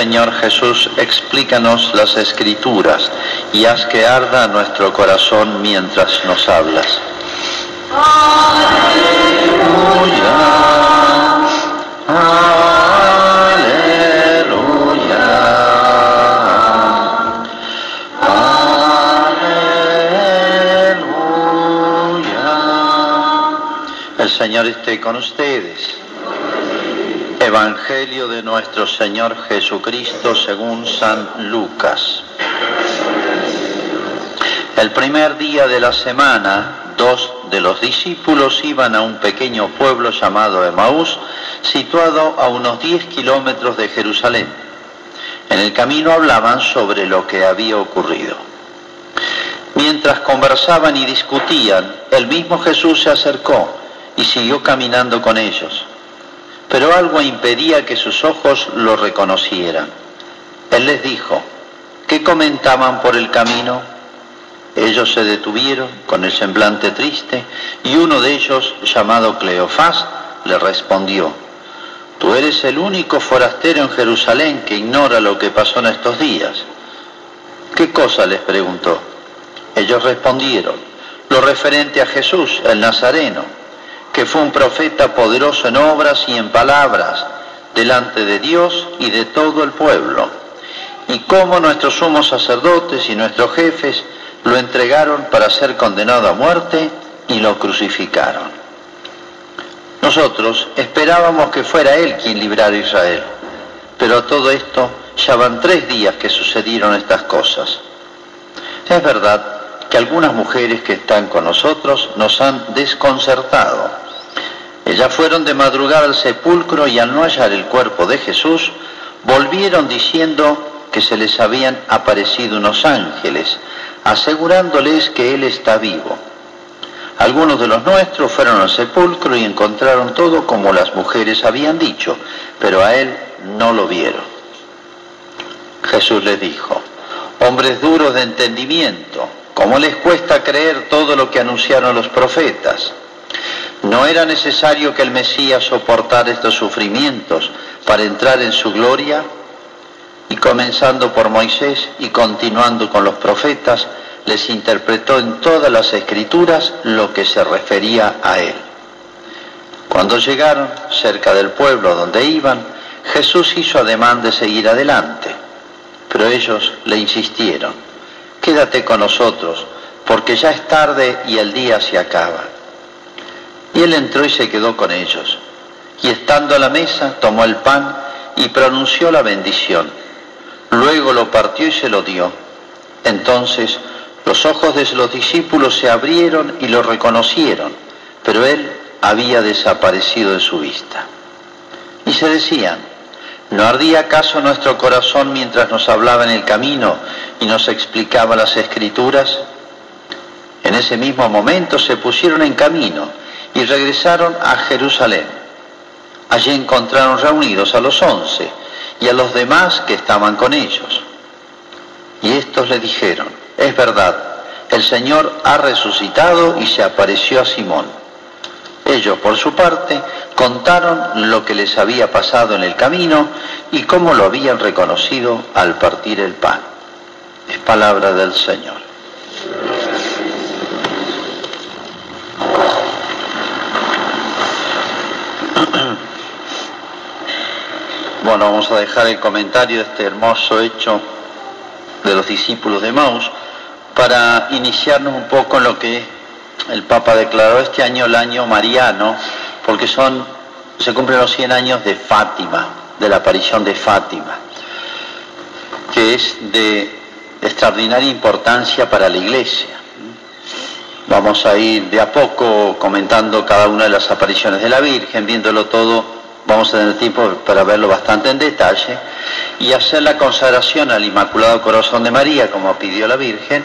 Señor Jesús, explícanos las escrituras y haz que arda nuestro corazón mientras nos hablas. El Señor esté con ustedes. Evangelio de nuestro Señor Jesucristo según San Lucas. El primer día de la semana, dos de los discípulos iban a un pequeño pueblo llamado Emaús, situado a unos 10 kilómetros de Jerusalén. En el camino hablaban sobre lo que había ocurrido. Mientras conversaban y discutían, el mismo Jesús se acercó y siguió caminando con ellos. Pero algo impedía que sus ojos lo reconocieran. Él les dijo, ¿qué comentaban por el camino? Ellos se detuvieron con el semblante triste y uno de ellos, llamado Cleofás, le respondió, Tú eres el único forastero en Jerusalén que ignora lo que pasó en estos días. ¿Qué cosa les preguntó? Ellos respondieron, lo referente a Jesús, el Nazareno que fue un profeta poderoso en obras y en palabras delante de Dios y de todo el pueblo, y cómo nuestros sumos sacerdotes y nuestros jefes lo entregaron para ser condenado a muerte y lo crucificaron. Nosotros esperábamos que fuera Él quien librara a Israel, pero a todo esto ya van tres días que sucedieron estas cosas. Es verdad que algunas mujeres que están con nosotros nos han desconcertado. Ellas fueron de madrugada al sepulcro y al no hallar el cuerpo de Jesús, volvieron diciendo que se les habían aparecido unos ángeles, asegurándoles que Él está vivo. Algunos de los nuestros fueron al sepulcro y encontraron todo como las mujeres habían dicho, pero a Él no lo vieron. Jesús les dijo, hombres duros de entendimiento, ¿Cómo les cuesta creer todo lo que anunciaron los profetas? ¿No era necesario que el Mesías soportara estos sufrimientos para entrar en su gloria? Y comenzando por Moisés y continuando con los profetas, les interpretó en todas las escrituras lo que se refería a él. Cuando llegaron cerca del pueblo donde iban, Jesús hizo ademán de seguir adelante, pero ellos le insistieron quédate con nosotros, porque ya es tarde y el día se acaba. Y él entró y se quedó con ellos. Y estando a la mesa, tomó el pan y pronunció la bendición. Luego lo partió y se lo dio. Entonces los ojos de los discípulos se abrieron y lo reconocieron, pero él había desaparecido de su vista. Y se decían, ¿No ardía acaso nuestro corazón mientras nos hablaba en el camino y nos explicaba las escrituras? En ese mismo momento se pusieron en camino y regresaron a Jerusalén. Allí encontraron reunidos a los once y a los demás que estaban con ellos. Y estos le dijeron, es verdad, el Señor ha resucitado y se apareció a Simón. Ellos, por su parte, contaron lo que les había pasado en el camino y cómo lo habían reconocido al partir el pan. Es palabra del Señor. Bueno, vamos a dejar el comentario de este hermoso hecho de los discípulos de Maus para iniciarnos un poco en lo que el Papa declaró este año el año mariano, porque son, se cumplen los 100 años de Fátima, de la aparición de Fátima, que es de extraordinaria importancia para la Iglesia. Vamos a ir de a poco comentando cada una de las apariciones de la Virgen, viéndolo todo, vamos a tener tiempo para verlo bastante en detalle, y hacer la consagración al Inmaculado Corazón de María, como pidió la Virgen,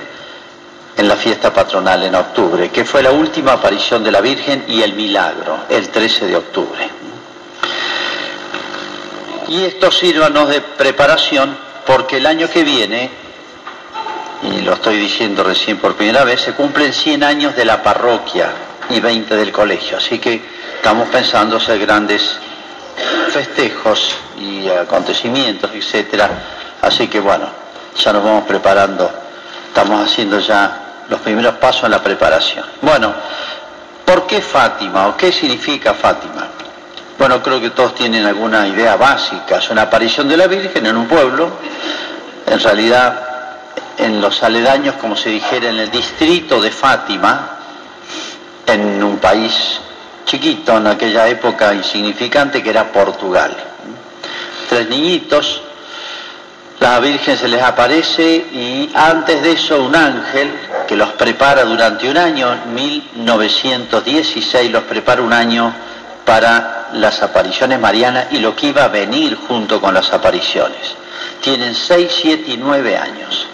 en la fiesta patronal en octubre, que fue la última aparición de la Virgen y el milagro, el 13 de octubre. Y esto sírvanos de preparación porque el año que viene, y lo estoy diciendo recién por primera vez, se cumplen 100 años de la parroquia y 20 del colegio, así que estamos pensando hacer grandes festejos y acontecimientos, etcétera. Así que bueno, ya nos vamos preparando, estamos haciendo ya los primeros pasos en la preparación. Bueno, ¿por qué Fátima o qué significa Fátima? Bueno, creo que todos tienen alguna idea básica. Es una aparición de la Virgen en un pueblo, en realidad en los aledaños, como se dijera, en el distrito de Fátima, en un país chiquito en aquella época insignificante que era Portugal. Tres niñitos, la Virgen se les aparece y antes de eso un ángel que los prepara durante un año, 1916 los prepara un año para las apariciones marianas y lo que iba a venir junto con las apariciones. Tienen 6, 7 y 9 años.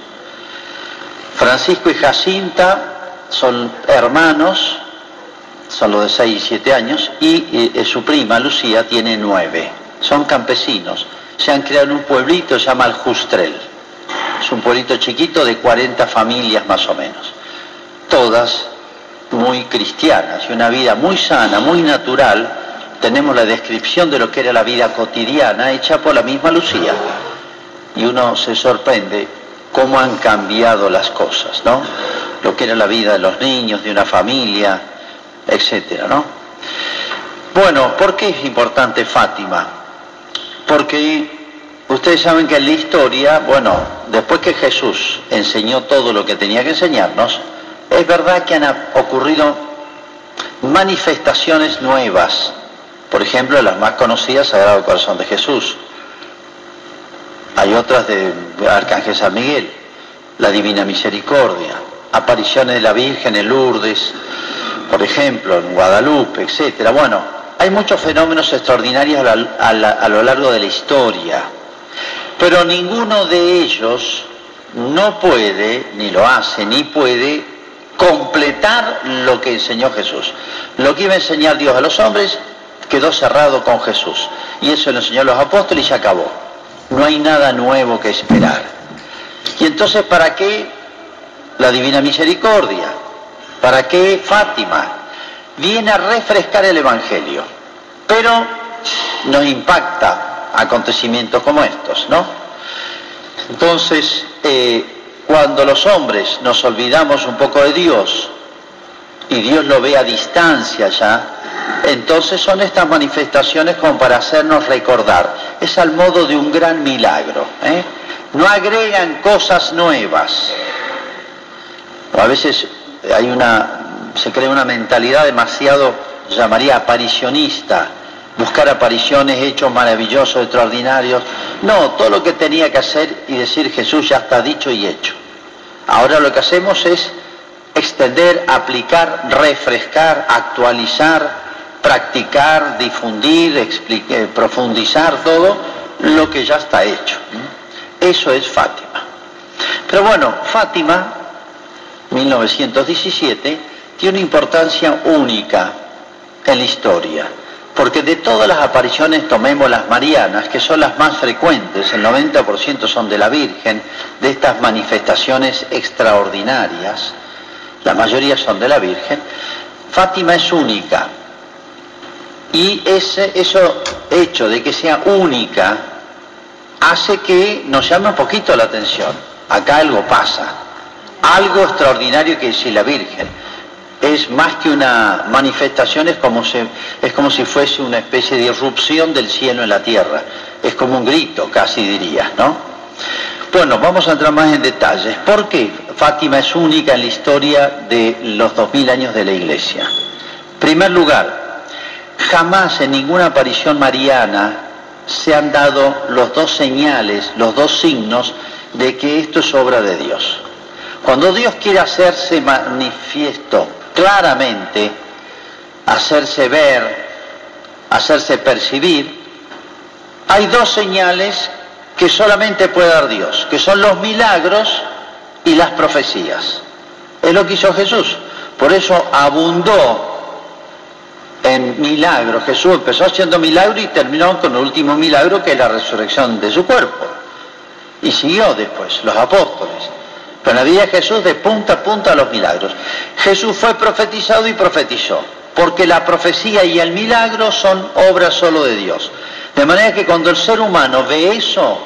Francisco y Jacinta son hermanos, son los de 6 y 7 años, y eh, su prima Lucía tiene 9. Son campesinos. Se han creado en un pueblito, se llama el Justrel. Es un pueblito chiquito de 40 familias más o menos. Todas muy cristianas y una vida muy sana, muy natural. Tenemos la descripción de lo que era la vida cotidiana hecha por la misma Lucía. Y uno se sorprende cómo han cambiado las cosas, ¿no? Lo que era la vida de los niños, de una familia, etcétera, ¿no? Bueno, ¿por qué es importante Fátima? Porque ustedes saben que en la historia, bueno, después que Jesús enseñó todo lo que tenía que enseñarnos, es verdad que han ocurrido manifestaciones nuevas. Por ejemplo, las más conocidas, Sagrado Corazón de Jesús. Hay otras de Arcángel San Miguel, la Divina Misericordia, apariciones de la Virgen en Lourdes, por ejemplo, en Guadalupe, etcétera. Bueno, hay muchos fenómenos extraordinarios a, lo largo de la historia, pero ninguno de ellos no puede, ni lo hace, ni puede completar lo que enseñó Jesús. Lo que iba a enseñar Dios a los hombres quedó cerrado con Jesús. Y eso lo enseñó a los apóstoles y se acabó. No hay nada nuevo que esperar. Y entonces, ¿para qué la Divina Misericordia? ¿Para qué Fátima? Viene a refrescar el Evangelio, pero nos impacta acontecimientos como estos, ¿no? Entonces, eh, cuando los hombres nos olvidamos un poco de Dios y Dios lo ve a distancia ya, entonces son estas manifestaciones como para hacernos recordar. Es al modo de un gran milagro. ¿eh? No agregan cosas nuevas. a veces hay una, se crea una mentalidad demasiado, llamaría aparicionista, buscar apariciones, hechos maravillosos, extraordinarios. No, todo lo que tenía que hacer y decir Jesús ya está dicho y hecho. Ahora lo que hacemos es extender, aplicar, refrescar, actualizar, practicar, difundir, eh, profundizar todo lo que ya está hecho. Eso es Fátima. Pero bueno, Fátima 1917, tiene una importancia única en la historia, porque de todas las apariciones tomemos las marianas, que son las más frecuentes, el 90% son de la Virgen, de estas manifestaciones extraordinarias, la mayoría son de la Virgen, Fátima es única. Y ese eso hecho de que sea única hace que nos llame un poquito la atención. Acá algo pasa algo extraordinario que es la Virgen. Es más que una manifestación, es como, si fuese una especie de irrupción del cielo en la tierra. Es como un grito, casi diría, ¿no? Bueno, vamos a entrar más en detalles. ¿Por qué Fátima es única en la historia de los dos mil años de la Iglesia? En primer lugar, jamás en ninguna aparición mariana se han dado los dos señales, los dos signos de que esto es obra de Dios. Cuando Dios quiere hacerse manifiesto claramente, hacerse ver, hacerse percibir, hay dos señales que solamente puede dar Dios, que son los milagros y las profecías. Es lo que hizo Jesús. Por eso abundó en milagros. Jesús empezó haciendo milagros y terminó con el último milagro que es la resurrección de su cuerpo. Y siguió después, los apóstoles. Pero la vida de Jesús de punta a punta los milagros. Jesús fue profetizado y profetizó, porque la profecía y el milagro son obras solo de Dios. De manera que cuando el ser humano ve eso,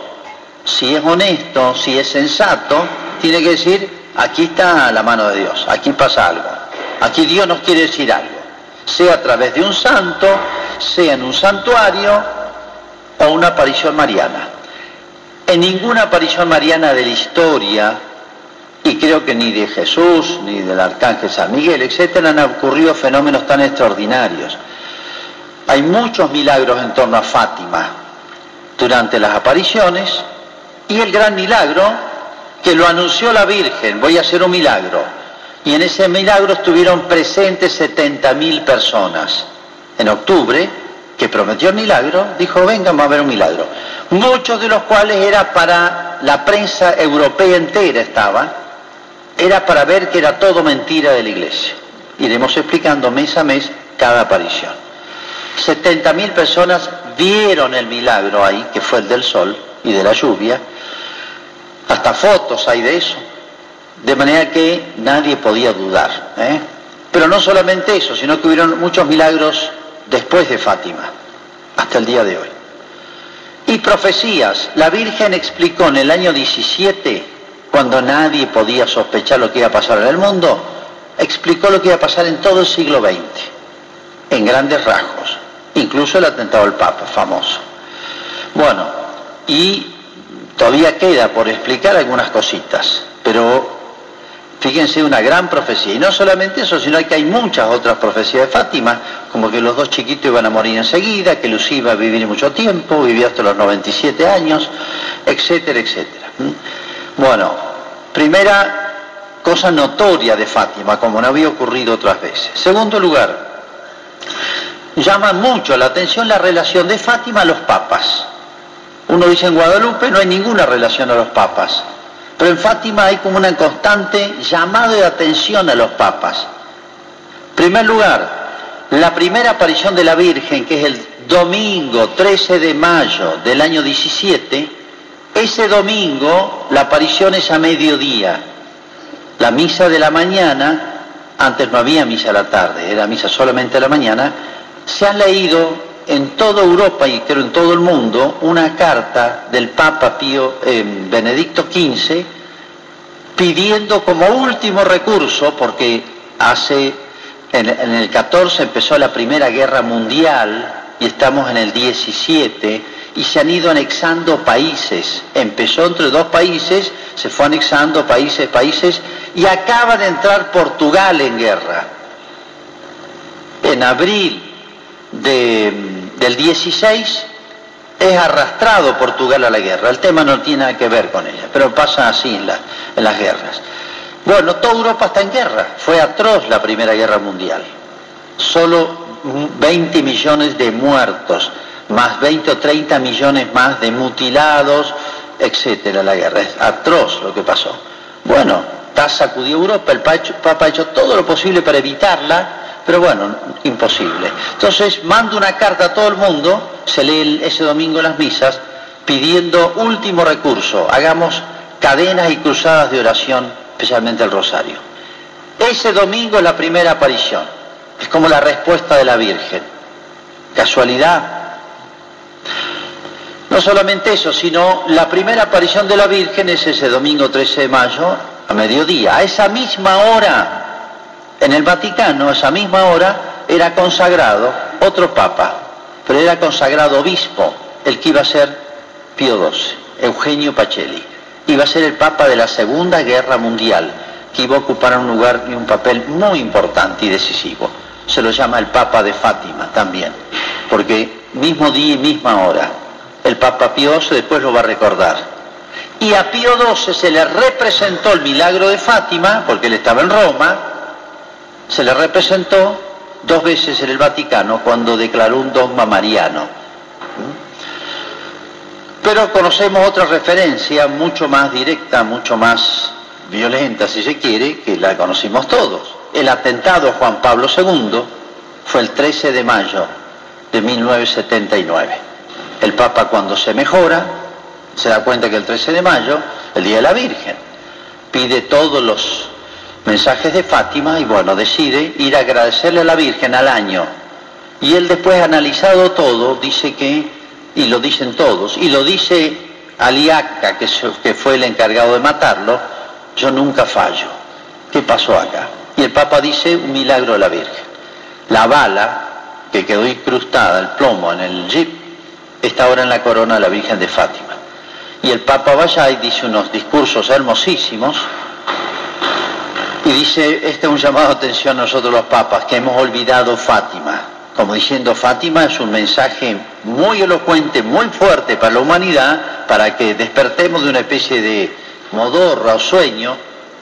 si es honesto, si es sensato, tiene que decir, aquí está la mano de Dios, aquí pasa algo, aquí Dios nos quiere decir algo, sea a través de un santo, sea en un santuario o una aparición mariana. En ninguna aparición mariana de la historia, y creo que ni de Jesús, ni del arcángel San Miguel, etcétera, han ocurrido fenómenos tan extraordinarios. Hay muchos milagros en torno a Fátima durante las apariciones y el gran milagro que lo anunció la Virgen, voy a hacer un milagro. Y en ese milagro estuvieron presentes 70.000 personas. En octubre, que prometió el milagro, dijo, vengan, va a haber un milagro. Muchos de los cuales era para la prensa europea entera estaba, era para ver que era todo mentira de la iglesia. Iremos explicando mes a mes cada aparición. 70.000 personas vieron el milagro ahí, que fue el del sol y de la lluvia. Hasta fotos hay de eso. De manera que nadie podía dudar. ¿eh? Pero no solamente eso, sino que hubieron muchos milagros después de Fátima, hasta el día de hoy. Y profecías. La Virgen explicó en el año 17, cuando nadie podía sospechar lo que iba a pasar en el mundo, explicó lo que iba a pasar en todo el siglo XX, en grandes rasgos incluso el atentado al Papa, famoso. Bueno, y todavía queda por explicar algunas cositas, pero fíjense una gran profecía. Y no solamente eso, sino que hay muchas otras profecías de Fátima, como que los dos chiquitos iban a morir enseguida, que Lucía iba a vivir mucho tiempo, vivió hasta los 97 años, etcétera, etcétera. Bueno, primera cosa notoria de Fátima, como no había ocurrido otras veces. Segundo lugar, llama mucho la atención la relación de Fátima a los papas. Uno dice en Guadalupe no hay ninguna relación a los papas, pero en Fátima hay como una constante llamado de atención a los papas. Primer lugar, la primera aparición de la Virgen, que es el domingo 13 de mayo del año 17, ese domingo la aparición es a mediodía. La misa de la mañana, antes no había misa a la tarde, era misa solamente a la mañana, se ha leído en toda Europa y creo en todo el mundo una carta del Papa Pío eh, Benedicto XV pidiendo como último recurso, porque hace en, en, el 14 empezó la Primera Guerra Mundial y estamos en el 17 y se han ido anexando países. Empezó entre dos países, se fue anexando países, países y acaba de entrar Portugal en guerra. En abril del 16 es arrastrado Portugal a la guerra. El tema no tiene nada que ver con ella, pero pasa así en, en las guerras. Bueno, toda Europa está en guerra. Fue atroz la Primera Guerra Mundial. Solo 20 millones de muertos, más 20 o 30 millones más de mutilados, etcétera, la guerra. Es atroz lo que pasó. Bueno, sacudió Europa, el Papa ha hecho todo lo posible para evitarla, pero bueno, imposible. Entonces mando una carta a todo el mundo, se lee ese domingo las misas, pidiendo último recurso, hagamos cadenas y cruzadas de oración, especialmente el rosario. Ese domingo es la primera aparición, es como la respuesta de la Virgen. ¿Casualidad? No solamente eso, sino la primera aparición de la Virgen es ese domingo 13 de mayo a mediodía. A esa misma hora en el Vaticano, a esa misma hora, era consagrado otro papa, pero era consagrado obispo, el que iba a ser Pío XII, Eugenio Pacelli. Iba a ser el papa de la Segunda Guerra Mundial, que iba a ocupar un lugar y un papel muy importante y decisivo. Se lo llama el Papa de Fátima también, porque mismo día y misma hora, el Papa Pío XII después lo va a recordar. Y a Pío XII se le representó el milagro de Fátima, porque él estaba en Roma, se le representó dos veces en el Vaticano cuando declaró un dogma mariano. Pero conocemos otra referencia mucho más directa, mucho más violenta, si se quiere, que la conocimos todos. El atentado a Juan Pablo II fue el 13 de mayo de 1979. El Papa cuando se mejora, se da cuenta que el 13 de mayo, el Día de la Virgen, pide todos los mensajes de Fátima y bueno, decide ir a agradecerle a la Virgen al año. Y él después, analizado todo, dice que y lo dicen todos, y lo dice Aliaca, que, que fue el encargado de matarlo, yo nunca fallo. ¿Qué pasó acá? Y el Papa dice un milagro de la Virgen. La bala que quedó incrustada, el plomo en el jeep, está ahora en la corona de la Virgen de Fátima. Y el Papa vaya y dice unos discursos hermosísimos y dice, este es un llamado de atención a nosotros los papas, que hemos olvidado Fátima. Como diciendo, Fátima es un mensaje muy elocuente, muy fuerte para la humanidad, para que despertemos de una especie de modorra o sueño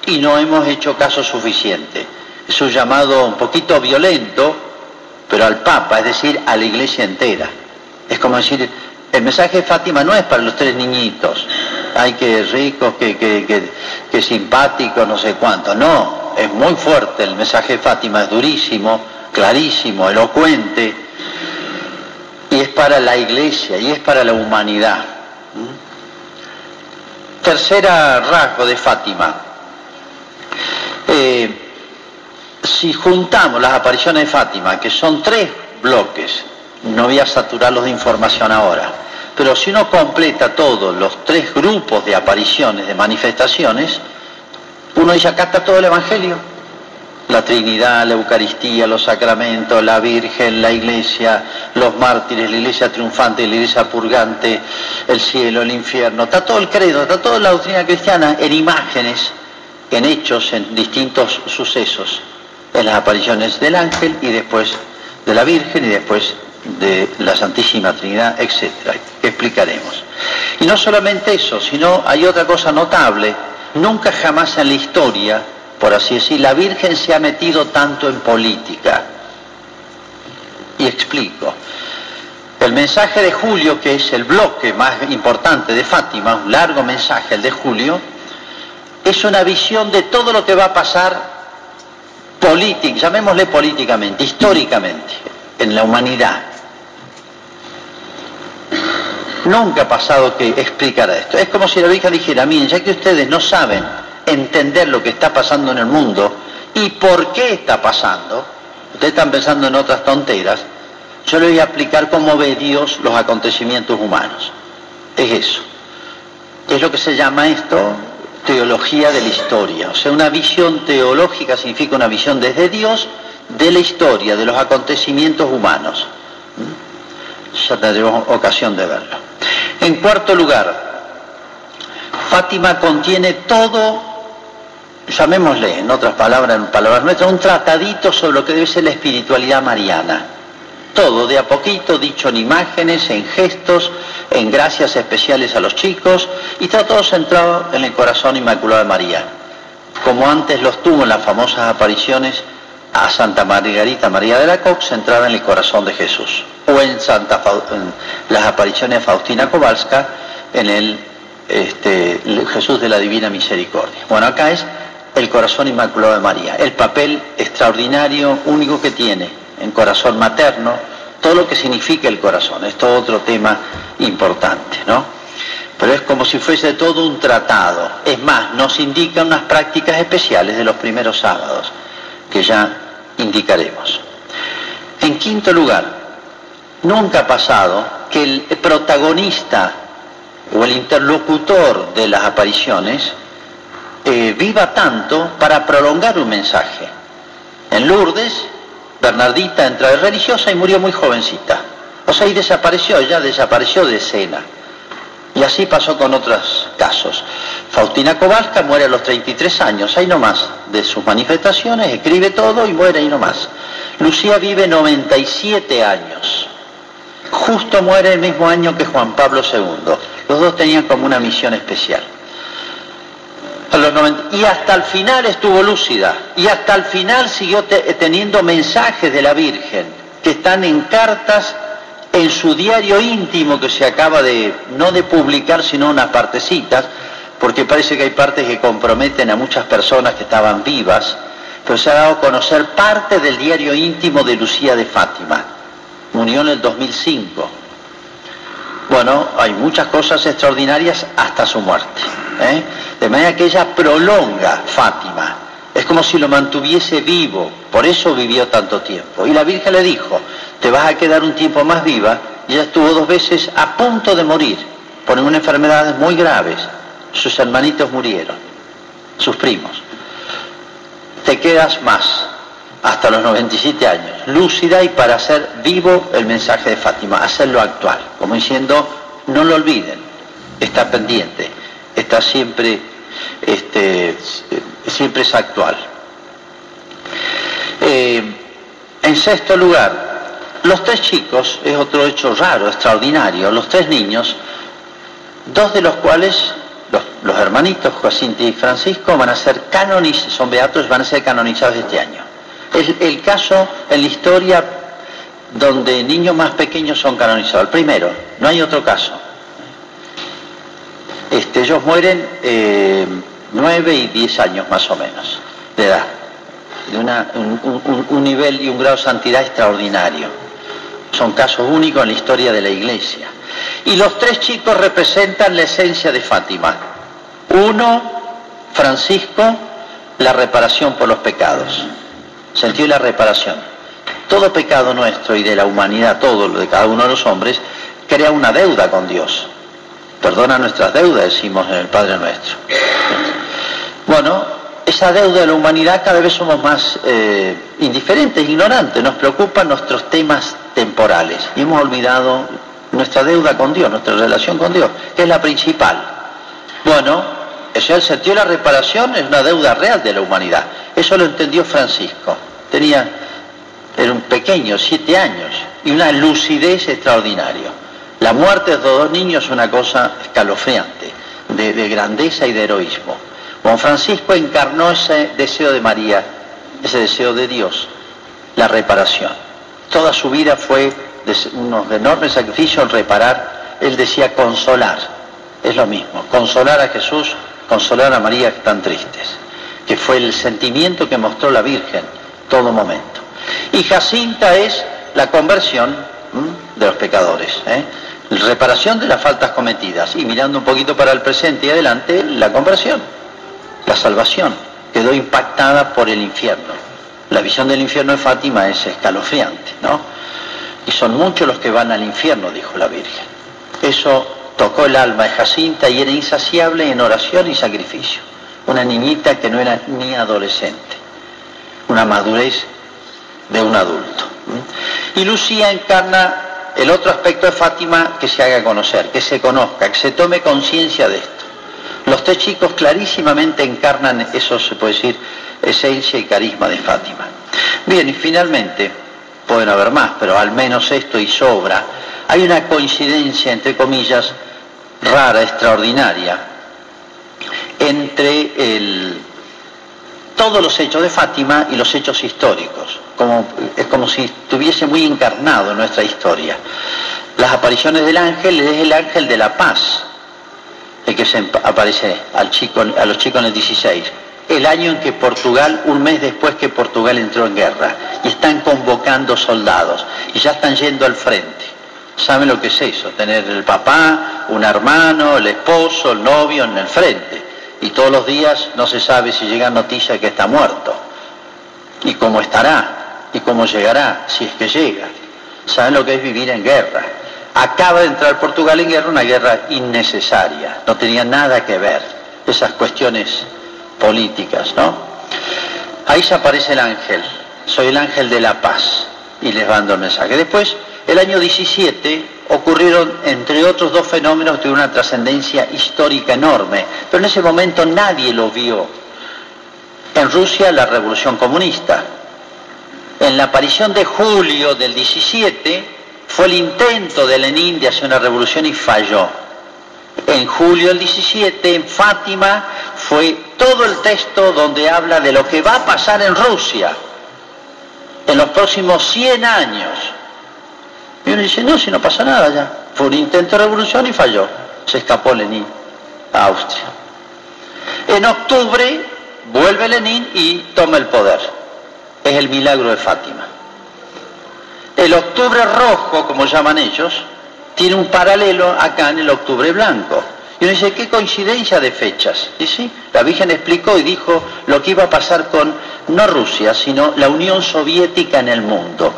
y no hemos hecho caso suficiente. Es un llamado un poquito violento, pero al Papa, es decir, a la iglesia entera. Es como decir, el mensaje de Fátima no es para los tres niñitos, ay que rico, que, que, que, simpático, no sé cuánto. No, es muy fuerte el mensaje de Fátima, es durísimo, clarísimo, elocuente, y es para la iglesia, y es para la humanidad. Tercera rasgo de Fátima. Eh, si juntamos las apariciones de Fátima, que son tres bloques, no voy a saturarlos de información ahora, pero si uno completa todos los tres grupos de apariciones, de manifestaciones, uno dice, acá está todo el Evangelio. La Trinidad, la Eucaristía, los sacramentos, la Virgen, la Iglesia, los mártires, la Iglesia triunfante, la Iglesia purgante, el cielo, el infierno. Está todo el credo, está toda la doctrina cristiana en imágenes, en hechos, en distintos sucesos, en las apariciones del ángel y después de la Virgen y después de la Santísima Trinidad, que explicaremos. Y no solamente eso, sino hay otra cosa notable, nunca jamás en la historia, por así decir, la Virgen se ha metido tanto en política. Y explico. El mensaje de Julio, que es el bloque más importante de Fátima, un largo mensaje, el de Julio, es una visión de todo lo que va a pasar políticamente, llamémosle políticamente, históricamente, en la humanidad. Nunca ha pasado que explicara esto. Es como si la Virgen dijera, miren, ya que ustedes no saben entender lo que está pasando en el mundo y por qué está pasando, ustedes están pensando en otras tonteras, yo les voy a explicar cómo ve Dios los acontecimientos humanos. Es eso. Es lo que se llama esto teología de la historia. O sea, una visión teológica significa una visión desde Dios de la historia, de los acontecimientos humanos. ¿Mm? Ya tendremos ocasión de verlo. En cuarto lugar, Fátima contiene todo, llamémosle en otras palabras, en palabras nuestras, un tratadito sobre lo que debe ser la espiritualidad mariana. Todo, de a poquito, dicho en imágenes, en gestos, en gracias especiales a los chicos, y está todo centrado en el corazón inmaculado de María, como antes los tuvo en las famosas apariciones a Santa Margarita María de la Cox, centrada en el corazón de Jesús, o en, Santa, las apariciones de Faustina Kowalska en el, este, Jesús de la Divina Misericordia. Bueno, acá es el corazón inmaculado de María, el papel extraordinario, único que tiene en corazón materno, todo lo que significa el corazón, es todo otro tema importante, ¿no? Pero es como si fuese todo un tratado. Es más, nos indica unas prácticas especiales de los primeros sábados, que ya indicaremos. En quinto lugar, nunca ha pasado que el protagonista o el interlocutor de las apariciones eh, viva tanto para prolongar un mensaje. En Lourdes, Bernardita entra de religiosa y murió muy jovencita. O sea, y desapareció, ya desapareció de escena. Y así pasó con otros casos. Faustina Kowalska muere a los 33 años, ahí nomás, de sus manifestaciones, escribe todo y muere ahí nomás. Lucía vive 97 años. Justo muere el mismo año que Juan Pablo II. Los dos tenían como una misión especial. Y hasta el final estuvo lúcida. Y hasta el final siguió teniendo mensajes de la Virgen, que están en cartas en su diario íntimo que se acaba de, no de publicar, sino unas partecitas, porque parece que hay partes que comprometen a muchas personas que estaban vivas, pero se ha dado a conocer parte del diario íntimo de Lucía de Fátima. Murió en el 2005. Bueno, hay muchas cosas extraordinarias hasta su muerte. ¿eh? De manera que ella prolonga Fátima. Es como si lo mantuviese vivo, por eso vivió tanto tiempo. Y la Virgen le dijo, te vas a quedar un tiempo más viva y ella estuvo dos veces a punto de morir por unas enfermedades muy graves. Sus hermanitos murieron, sus primos. Te quedas más, hasta los 97 años, lúcida y para hacer vivo el mensaje de Fátima, hacerlo actual, como diciendo, no lo olviden, está pendiente, está siempre, este, siempre es actual. Eh, en sexto lugar, los tres chicos, es otro hecho raro, extraordinario, los tres niños, dos de los cuales, los, hermanitos Jacinto y Francisco, van a ser canonizados, son beatos, van a ser canonizados este año. Es el caso en la historia donde niños más pequeños son canonizados. El primero, no hay otro caso. Este, ellos mueren eh, nueve y diez años más o menos de edad, de un, nivel y un grado de santidad extraordinario. Son casos únicos en la historia de la iglesia. Y los tres chicos representan la esencia de Fátima. Uno, Francisco, la reparación por los pecados sentido la reparación. Todo pecado nuestro y de la humanidad, todo lo de cada uno de los hombres, crea una deuda con Dios. Perdona nuestras deudas, decimos en el Padre nuestro. Bueno, esa deuda de la humanidad cada vez somos más eh, indiferentes, ignorantes, nos preocupan nuestros temas temporales y hemos olvidado nuestra deuda con Dios, nuestra relación con Dios, que es la principal. Bueno, eso el sentido de la reparación es una deuda real de la humanidad. Eso lo entendió Francisco. Tenía, era un pequeño, siete años, y una lucidez extraordinaria. La muerte de dos niños es una cosa escalofriante, de, grandeza y de heroísmo. Juan Francisco encarnó ese deseo de María, ese deseo de Dios, la reparación. Toda su vida fue de unos enormes sacrificios en reparar. Él decía consolar, es lo mismo, consolar a Jesús, consolar a María que están tristes que fue el sentimiento que mostró la Virgen todo momento. Y Jacinta es la conversión de los pecadores, ¿eh? Reparación de las faltas cometidas y mirando un poquito para el presente y adelante, la conversión, la salvación, quedó impactada por el infierno. La visión del infierno de Fátima es escalofriante, ¿no? Y son muchos los que van al infierno, dijo la Virgen. Eso tocó el alma de Jacinta y era insaciable en oración y sacrificio una niñita que no era ni adolescente, una madurez de un adulto. Y Lucía encarna el otro aspecto de Fátima que se haga conocer, que se conozca, que se tome conciencia de esto. Los tres chicos clarísimamente encarnan eso, se puede decir, esencia y carisma de Fátima. Bien, y finalmente, pueden haber más, pero al menos esto y sobra, hay una coincidencia, entre comillas, rara, extraordinaria, entre todos los hechos de Fátima y los hechos históricos. Es como si estuviese muy encarnado en nuestra historia. Las apariciones del ángel es el ángel de la paz, el que se aparece a los chicos en el 16. El año en que Portugal, un mes después que Portugal entró en guerra, y están convocando soldados, y ya están yendo al frente. ¿Saben lo que es eso? Tener el papá, un hermano, el esposo, el novio en el frente y todos los días no se sabe si llega noticia que está muerto y cómo estará y cómo llegará, si es que llega. ¿Saben lo que es vivir en guerra? Acaba de entrar Portugal en guerra, una guerra innecesaria, no tenía nada que ver esas cuestiones políticas, ¿no? Ahí se aparece el ángel, soy el ángel de la paz y les mando el mensaje. Después, el año 17, ocurrieron, entre otros dos fenómenos de una trascendencia histórica enorme, pero en ese momento nadie lo vio. En Rusia, la revolución comunista. En la aparición de julio del 17, fue el intento de Lenin de hacer una revolución y falló. En julio del 17, en Fátima, fue todo el texto donde habla de lo que va a pasar en Rusia en los próximos 100 años y uno dice, no, si no pasa nada ya. Fue un intento de revolución y falló. Se escapó Lenin a Austria. En octubre vuelve Lenin y toma el poder. Es el milagro de Fátima. El octubre rojo, como llaman ellos, tiene un paralelo acá en el octubre blanco. Y uno dice, qué coincidencia de fechas. Y sí, la Virgen explicó y dijo lo que iba a pasar con no Rusia, sino la Unión Soviética en el mundo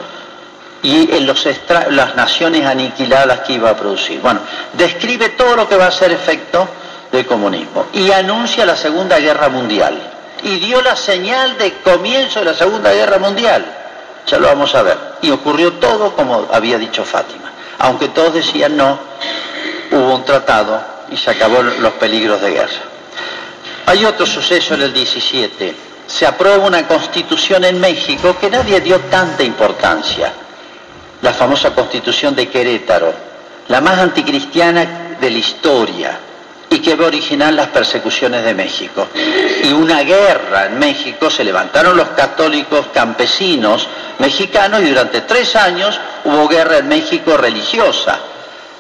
y en los las naciones aniquiladas que iba a producir. Bueno, describe todo lo que va a ser efecto del comunismo y anuncia la Segunda Guerra Mundial y dio la señal de comienzo de la Segunda Guerra Mundial. Ya lo vamos a ver. Y ocurrió todo como había dicho Fátima. Aunque todos decían no, hubo un tratado y se acabó los peligros de guerra. Hay otro suceso en el 17. Se aprueba una constitución en México que nadie dio tanta importancia. La famosa constitución de Querétaro, la más anticristiana de la historia y que va a originar las persecuciones de México. Y una guerra en México, se levantaron los católicos campesinos mexicanos y durante tres años hubo guerra en México religiosa,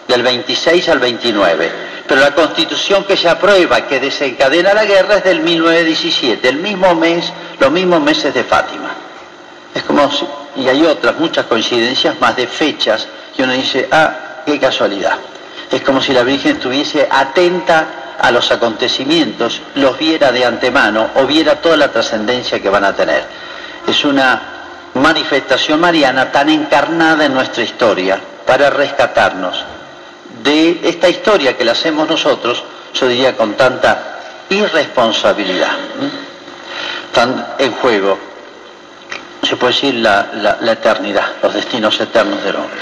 del 26 al 29. Pero la constitución que se aprueba, que desencadena la guerra, es del 1917, el mismo mes, los mismos meses de Fátima. Es como, y hay otras, muchas coincidencias más de fechas, y uno dice, ah, qué casualidad. Es como si la Virgen estuviese atenta a los acontecimientos, los viera de antemano o viera toda la trascendencia que van a tener. Es una manifestación mariana tan encarnada en nuestra historia para rescatarnos de esta historia que la hacemos nosotros, yo diría con tanta irresponsabilidad. Están en juego, se puede decir, la, eternidad, los destinos eternos del hombre.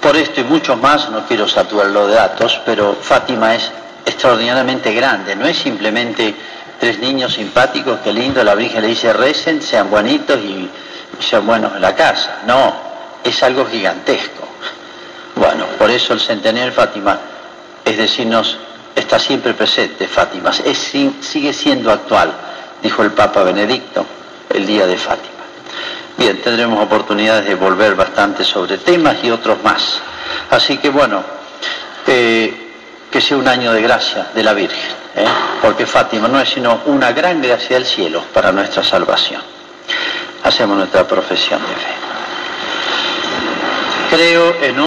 Por esto y mucho más, no quiero saturarlo de datos, pero Fátima es extraordinariamente grande, no es simplemente tres niños simpáticos, que lindo, la Virgen le dice recen, sean bonitos y, sean buenos en la casa. No, es algo gigantesco. Bueno, por eso el centenario de Fátima es decirnos, está siempre presente Fátima, es, sigue siendo actual, dijo el Papa Benedicto el día de Fátima. Bien, tendremos oportunidades de volver bastante sobre temas y otros más. Así que bueno, eh, que sea un año de gracia de la Virgen, ¿eh? porque Fátima no es sino una gran gracia del cielo para nuestra salvación. Hacemos nuestra profesión de fe. Creo en un